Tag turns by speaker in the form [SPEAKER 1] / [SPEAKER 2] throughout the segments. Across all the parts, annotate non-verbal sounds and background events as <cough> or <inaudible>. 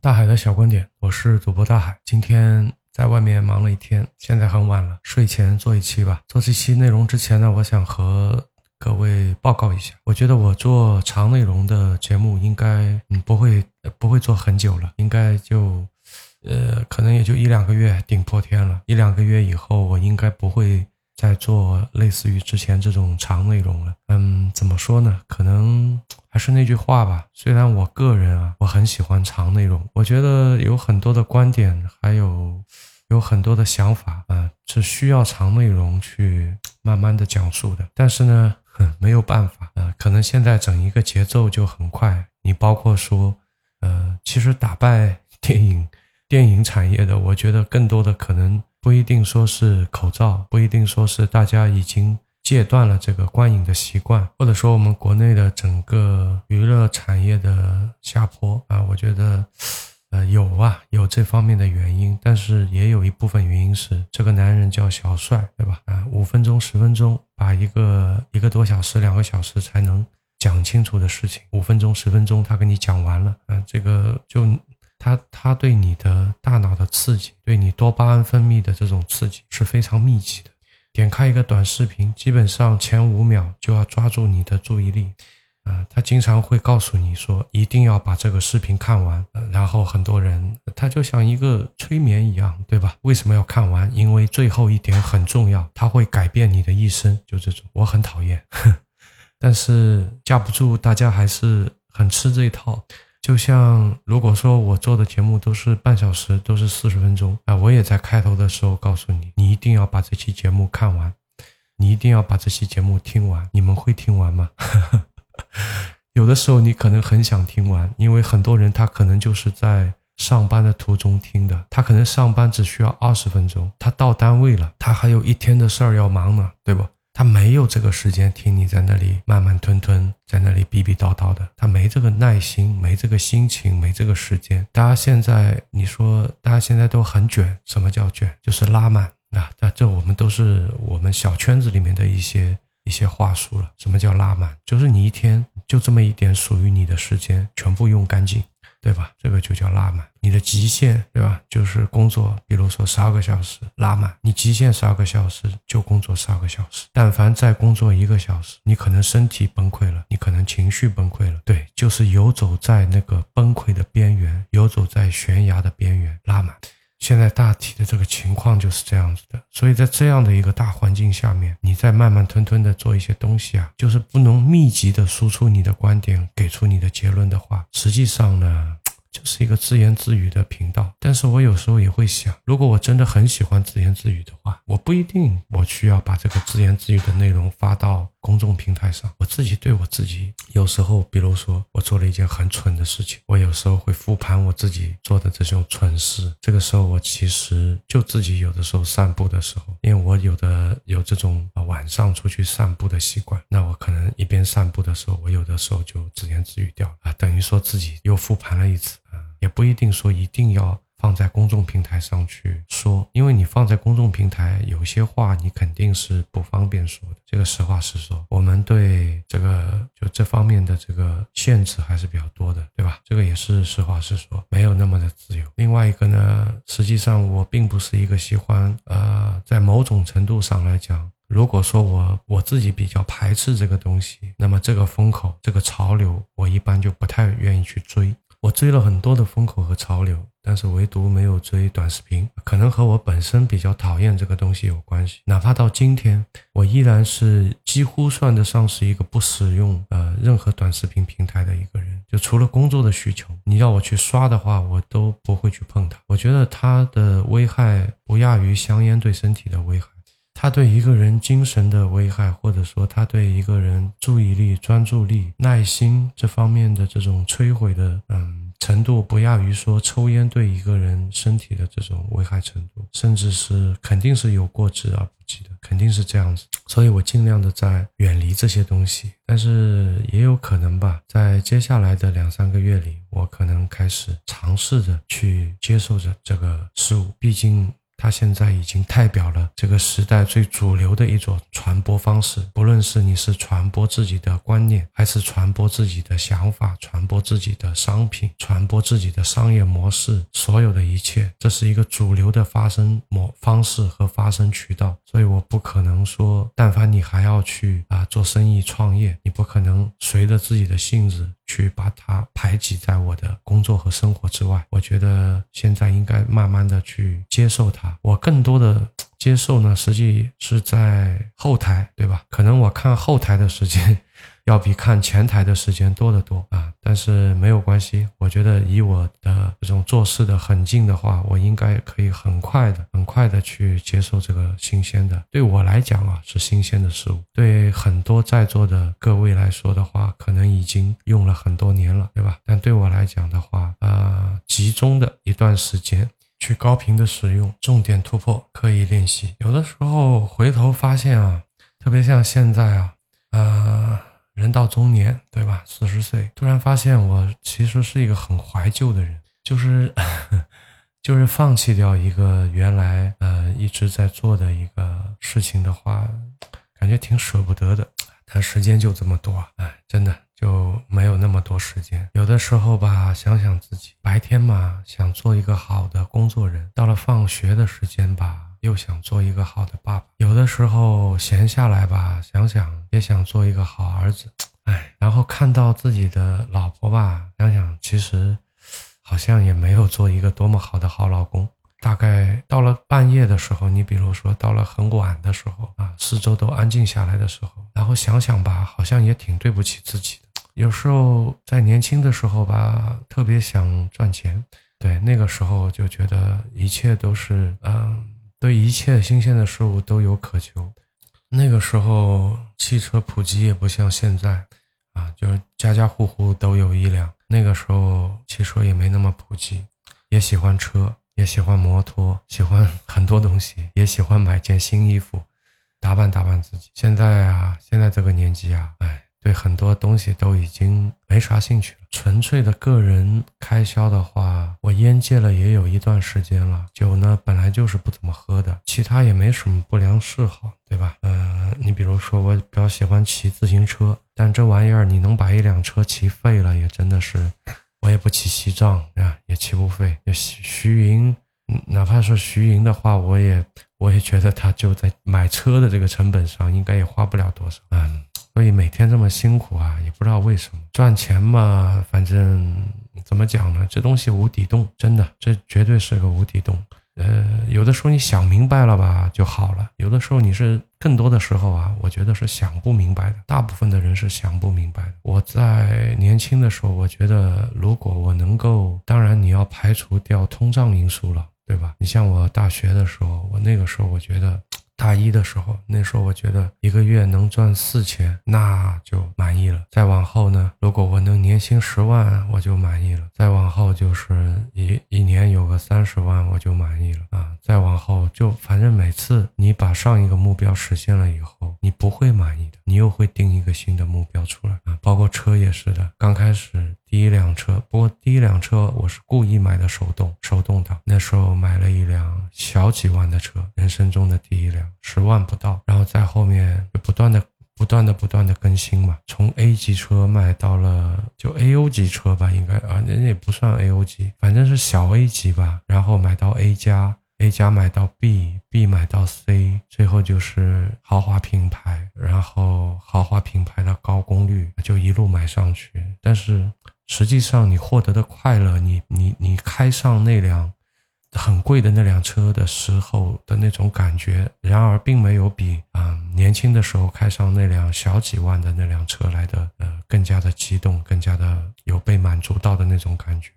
[SPEAKER 1] 大海的小观点，我是主播大海。今天在外面忙了一天，现在很晚了，睡前做一期吧。做这期内容之前呢，我想和各位报告一下，我觉得我做长内容的节目应该嗯不会不会做很久了，应该就呃可能也就一两个月顶破天了。一两个月以后，我应该不会。再做类似于之前这种长内容了，嗯，怎么说呢？可能还是那句话吧。虽然我个人啊，我很喜欢长内容，我觉得有很多的观点，还有有很多的想法啊，是需要长内容去慢慢的讲述的。但是呢，没有办法啊，可能现在整一个节奏就很快。你包括说，呃，其实打败电影电影产业的，我觉得更多的可能。不一定说是口罩，不一定说是大家已经戒断了这个观影的习惯，或者说我们国内的整个娱乐产业的下坡啊，我觉得，呃，有啊，有这方面的原因，但是也有一部分原因是这个男人叫小帅，对吧？啊，五分钟、十分钟把一个一个多小时、两个小时才能讲清楚的事情，五分钟、十分钟他给你讲完了，啊，这个就。它它对你的大脑的刺激，对你多巴胺分泌的这种刺激是非常密集的。点开一个短视频，基本上前五秒就要抓住你的注意力。啊，他经常会告诉你说，一定要把这个视频看完。然后很多人，他就像一个催眠一样，对吧？为什么要看完？因为最后一点很重要，它会改变你的一生。就这种，我很讨厌，<laughs> 但是架不住大家还是很吃这一套。就像如果说我做的节目都是半小时，都是四十分钟啊，我也在开头的时候告诉你，你一定要把这期节目看完，你一定要把这期节目听完。你们会听完吗？<laughs> 有的时候你可能很想听完，因为很多人他可能就是在上班的途中听的，他可能上班只需要二十分钟，他到单位了，他还有一天的事儿要忙呢，对不？他没有这个时间听你在那里慢慢吞吞，在那里逼逼叨叨的，他没这个耐心，没这个心情，没这个时间。大家现在你说，大家现在都很卷，什么叫卷？就是拉满啊！这这我们都是我们小圈子里面的一些一些话术了。什么叫拉满？就是你一天就这么一点属于你的时间，全部用干净。对吧？这个就叫拉满，你的极限，对吧？就是工作，比如说十二个小时拉满，你极限十二个小时就工作十二个小时。但凡再工作一个小时，你可能身体崩溃了，你可能情绪崩溃了。对，就是游走在那个崩溃的边缘，游走在悬崖的边缘，拉满。现在大体的这个情况就是这样子的，所以在这样的一个大环境下面，你在慢慢吞吞的做一些东西啊，就是不能密集的输出你的观点，给出你的结论的话，实际上呢。<tsk> 就是一个自言自语的频道，但是我有时候也会想，如果我真的很喜欢自言自语的话，我不一定我需要把这个自言自语的内容发到公众平台上。我自己对我自己，有时候，比如说我做了一件很蠢的事情，我有时候会复盘我自己做的这种蠢事。这个时候，我其实就自己有的时候散步的时候，因为我有的有这种晚上出去散步的习惯，那我可能一边散步的时候，我有的时候就自言自语掉啊，等于说自己又复盘了一次啊。也不一定说一定要放在公众平台上去说，因为你放在公众平台，有些话你肯定是不方便说的。这个实话实说，我们对这个就这方面的这个限制还是比较多的，对吧？这个也是实话实说，没有那么的自由。另外一个呢，实际上我并不是一个喜欢，呃，在某种程度上来讲，如果说我我自己比较排斥这个东西，那么这个风口、这个潮流，我一般就不太愿意去追。我追了很多的风口和潮流，但是唯独没有追短视频，可能和我本身比较讨厌这个东西有关系。哪怕到今天，我依然是几乎算得上是一个不使用呃任何短视频平台的一个人。就除了工作的需求，你要我去刷的话，我都不会去碰它。我觉得它的危害不亚于香烟对身体的危害。它对一个人精神的危害，或者说它对一个人注意力、专注力、耐心这方面的这种摧毁的，嗯，程度不亚于说抽烟对一个人身体的这种危害程度，甚至是肯定是有过之而不及的，肯定是这样子。所以我尽量的在远离这些东西，但是也有可能吧，在接下来的两三个月里，我可能开始尝试着去接受着这个事物，毕竟。它现在已经代表了这个时代最主流的一种传播方式。不论是你是传播自己的观念，还是传播自己的想法，传播自己的商品，传播自己的商业模式，所有的一切，这是一个主流的发生模方式和发生渠道。所以我不可能说，但凡你还要去啊做生意创业，你不可能随着自己的性子去把它排挤在我的工作和生活之外。我觉得现在应该慢慢的去接受它。我更多的接受呢，实际是在后台，对吧？可能我看后台的时间。要比看前台的时间多得多啊！但是没有关系，我觉得以我的这种做事的狠劲的话，我应该可以很快的、很快的去接受这个新鲜的。对我来讲啊，是新鲜的事物；对很多在座的各位来说的话，可能已经用了很多年了，对吧？但对我来讲的话，呃，集中的一段时间去高频的使用，重点突破，刻意练习。有的时候回头发现啊，特别像现在啊，呃。人到中年，对吧？四十岁，突然发现我其实是一个很怀旧的人，就是 <laughs> 就是放弃掉一个原来呃一直在做的一个事情的话，感觉挺舍不得的。但时间就这么多，哎，真的就没有那么多时间。有的时候吧，想想自己白天嘛，想做一个好的工作人，到了放学的时间吧。又想做一个好的爸爸，有的时候闲下来吧，想想也想做一个好儿子，哎，然后看到自己的老婆吧，想想其实好像也没有做一个多么好的好老公。大概到了半夜的时候，你比如说到了很晚的时候啊，四周都安静下来的时候，然后想想吧，好像也挺对不起自己的。有时候在年轻的时候吧，特别想赚钱，对，那个时候就觉得一切都是嗯。对一切新鲜的事物都有渴求，那个时候汽车普及也不像现在，啊，就是家家户户都有一辆。那个时候汽车也没那么普及，也喜欢车，也喜欢摩托，喜欢很多东西，也喜欢买件新衣服，打扮打扮自己。现在啊，现在这个年纪啊，哎。对很多东西都已经没啥兴趣了。纯粹的个人开销的话，我烟戒了也有一段时间了。酒呢，本来就是不怎么喝的，其他也没什么不良嗜好，对吧？呃，你比如说，我比较喜欢骑自行车，但这玩意儿你能把一辆车骑废了，也真的是，我也不骑西藏啊，也骑不废。徐徐云，哪怕是徐云的话，我也我也觉得他就在买车的这个成本上，应该也花不了多少。嗯。所以每天这么辛苦啊，也不知道为什么赚钱嘛，反正怎么讲呢？这东西无底洞，真的，这绝对是个无底洞。呃，有的时候你想明白了吧就好了，有的时候你是更多的时候啊，我觉得是想不明白的。大部分的人是想不明白的。我在年轻的时候，我觉得如果我能够，当然你要排除掉通胀因素了，对吧？你像我大学的时候，我那个时候我觉得。大一的时候，那时候我觉得一个月能赚四千，那就满意了。再往后呢，如果我能年薪十万，我就满意了。再往后就是一一年有个三十万，我就满意了啊。再往后就反正每次你把上一个目标实现了以后，你不会满意的，你又会定一个新的目标出来啊。包括车也是的，刚开始。第一辆车，不过第一辆车我是故意买的手动手动挡。那时候买了一辆小几万的车，人生中的第一辆，十万不到。然后在后面就不断的、不断的、不断的更新嘛，从 A 级车卖到了就 A O 级车吧，应该啊，那也不算 A O 级，反正是小 A 级吧。然后买到 A 加。A 加买到 B，B 买到 C，最后就是豪华品牌，然后豪华品牌的高功率就一路买上去。但是实际上你获得的快乐，你你你开上那辆很贵的那辆车的时候的那种感觉，然而并没有比啊年轻的时候开上那辆小几万的那辆车来的呃更加的激动，更加的有被满足到的那种感觉。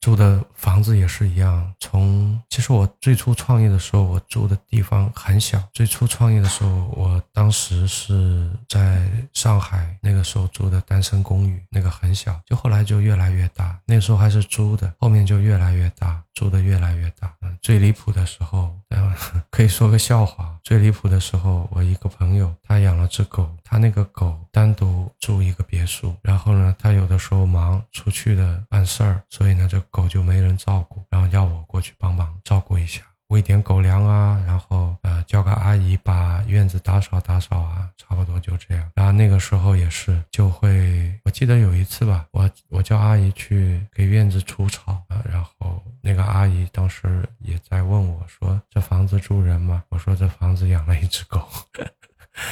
[SPEAKER 1] 住的房子也是一样。从其实我最初创业的时候，我住的地方很小。最初创业的时候，我当时是在上海，那个时候住的单身公寓，那个很小。就后来就越来越大，那时候还是租的，后面就越来越大，住的越来越大。最离谱的时候，<laughs> 可以说个笑话。最离谱的时候，我一个朋友他养了只狗，他那个狗单独住一个别墅，然后呢，他有的时候忙出去的办事儿，所以呢，就狗就没人照顾，然后要我过去帮忙照顾一下。喂点狗粮啊，然后呃叫个阿姨把院子打扫打扫啊，差不多就这样。然后那个时候也是就会，我记得有一次吧，我我叫阿姨去给院子除草啊，然后那个阿姨当时也在问我说：“这房子住人吗？”我说：“这房子养了一只狗。<laughs> ”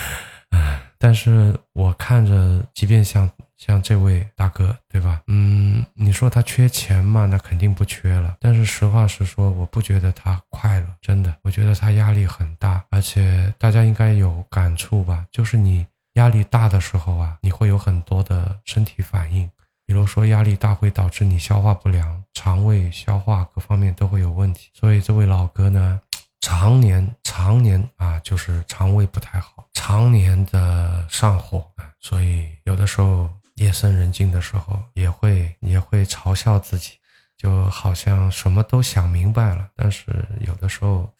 [SPEAKER 1] 唉，但是我看着，即便像像这位大哥，对吧？嗯，你说他缺钱吗？那肯定不缺了。但是实话实说，我不觉得他快乐，真的，我觉得他压力很大。而且大家应该有感触吧？就是你压力大的时候啊，你会有很多的身体反应，比如说压力大会导致你消化不良，肠胃消化各方面都会有问题。所以这位老哥呢？常年常年啊，就是肠胃不太好，常年的上火啊，所以有的时候夜深人静的时候，也会也会嘲笑自己，就好像什么都想明白了，但是有的时候，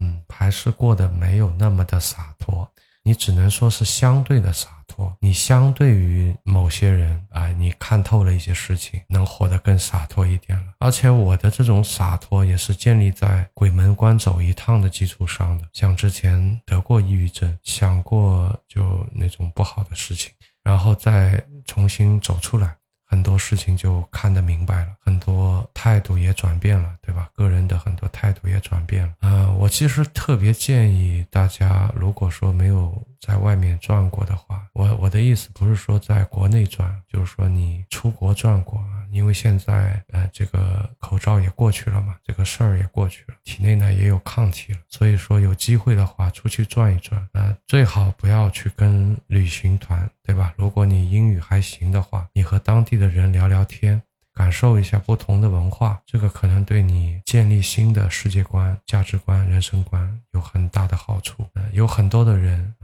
[SPEAKER 1] 嗯，还是过得没有那么的洒脱。你只能说是相对的洒脱，你相对于某些人啊，你看透了一些事情，能活得更洒脱一点了。而且我的这种洒脱也是建立在鬼门关走一趟的基础上的。像之前得过抑郁症，想过就那种不好的事情，然后再重新走出来。很多事情就看得明白了，很多态度也转变了，对吧？个人的很多态度也转变了。啊，我其实特别建议大家，如果说没有在外面转过的话，我我的意思不是说在国内转，就是说你出国转过。因为现在呃，这个口罩也过去了嘛，这个事儿也过去了，体内呢也有抗体了，所以说有机会的话出去转一转，呃，最好不要去跟旅行团，对吧？如果你英语还行的话，你和当地的人聊聊天，感受一下不同的文化，这个可能对你建立新的世界观、价值观、人生观有很大的好处。呃，有很多的人。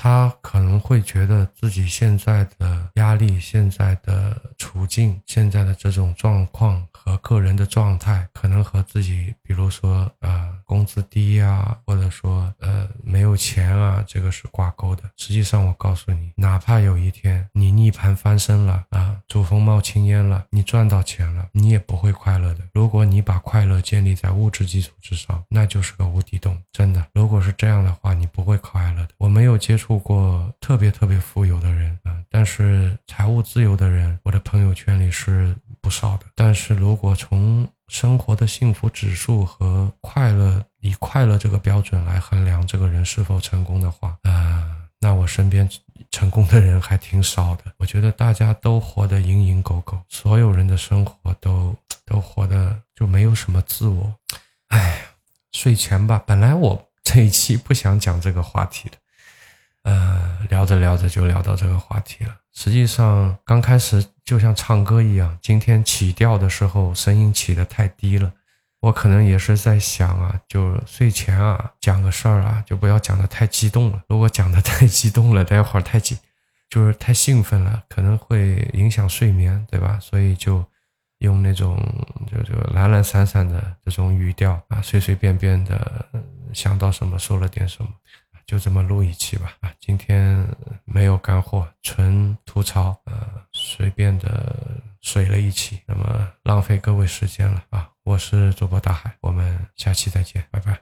[SPEAKER 1] 他会觉得自己现在的压力、现在的处境、现在的这种状况和个人的状态，可能和自己，比如说呃工资低啊，或者说呃没有钱啊，这个是挂钩的。实际上，我告诉你，哪怕有一天你逆盘翻身了啊，祖坟冒青烟了，你赚到钱了，你也不会快乐的。如果你把快乐建立在物质基础之上，那就是个无底洞。真的，如果是这样的话，你不会快乐的。我没有接触。过特别特别富有的人啊，但是财务自由的人，我的朋友圈里是不少的。但是如果从生活的幸福指数和快乐以快乐这个标准来衡量这个人是否成功的话，啊，那我身边成功的人还挺少的。我觉得大家都活得蝇营狗苟，所有人的生活都都活得就没有什么自我。哎，睡前吧，本来我这一期不想讲这个话题的。呃，聊着聊着就聊到这个话题了。实际上，刚开始就像唱歌一样，今天起调的时候声音起得太低了。我可能也是在想啊，就睡前啊讲个事儿啊，就不要讲得太激动了。如果讲得太激动了，待会儿太紧，就是太兴奋了，可能会影响睡眠，对吧？所以就用那种就就懒懒散散的这种语调啊，随随便便的想到什么说了点什么。就这么录一期吧，啊，今天没有干货，纯吐槽，呃，随便的水了一期，那么浪费各位时间了啊，我是主播大海，我们下期再见，拜拜。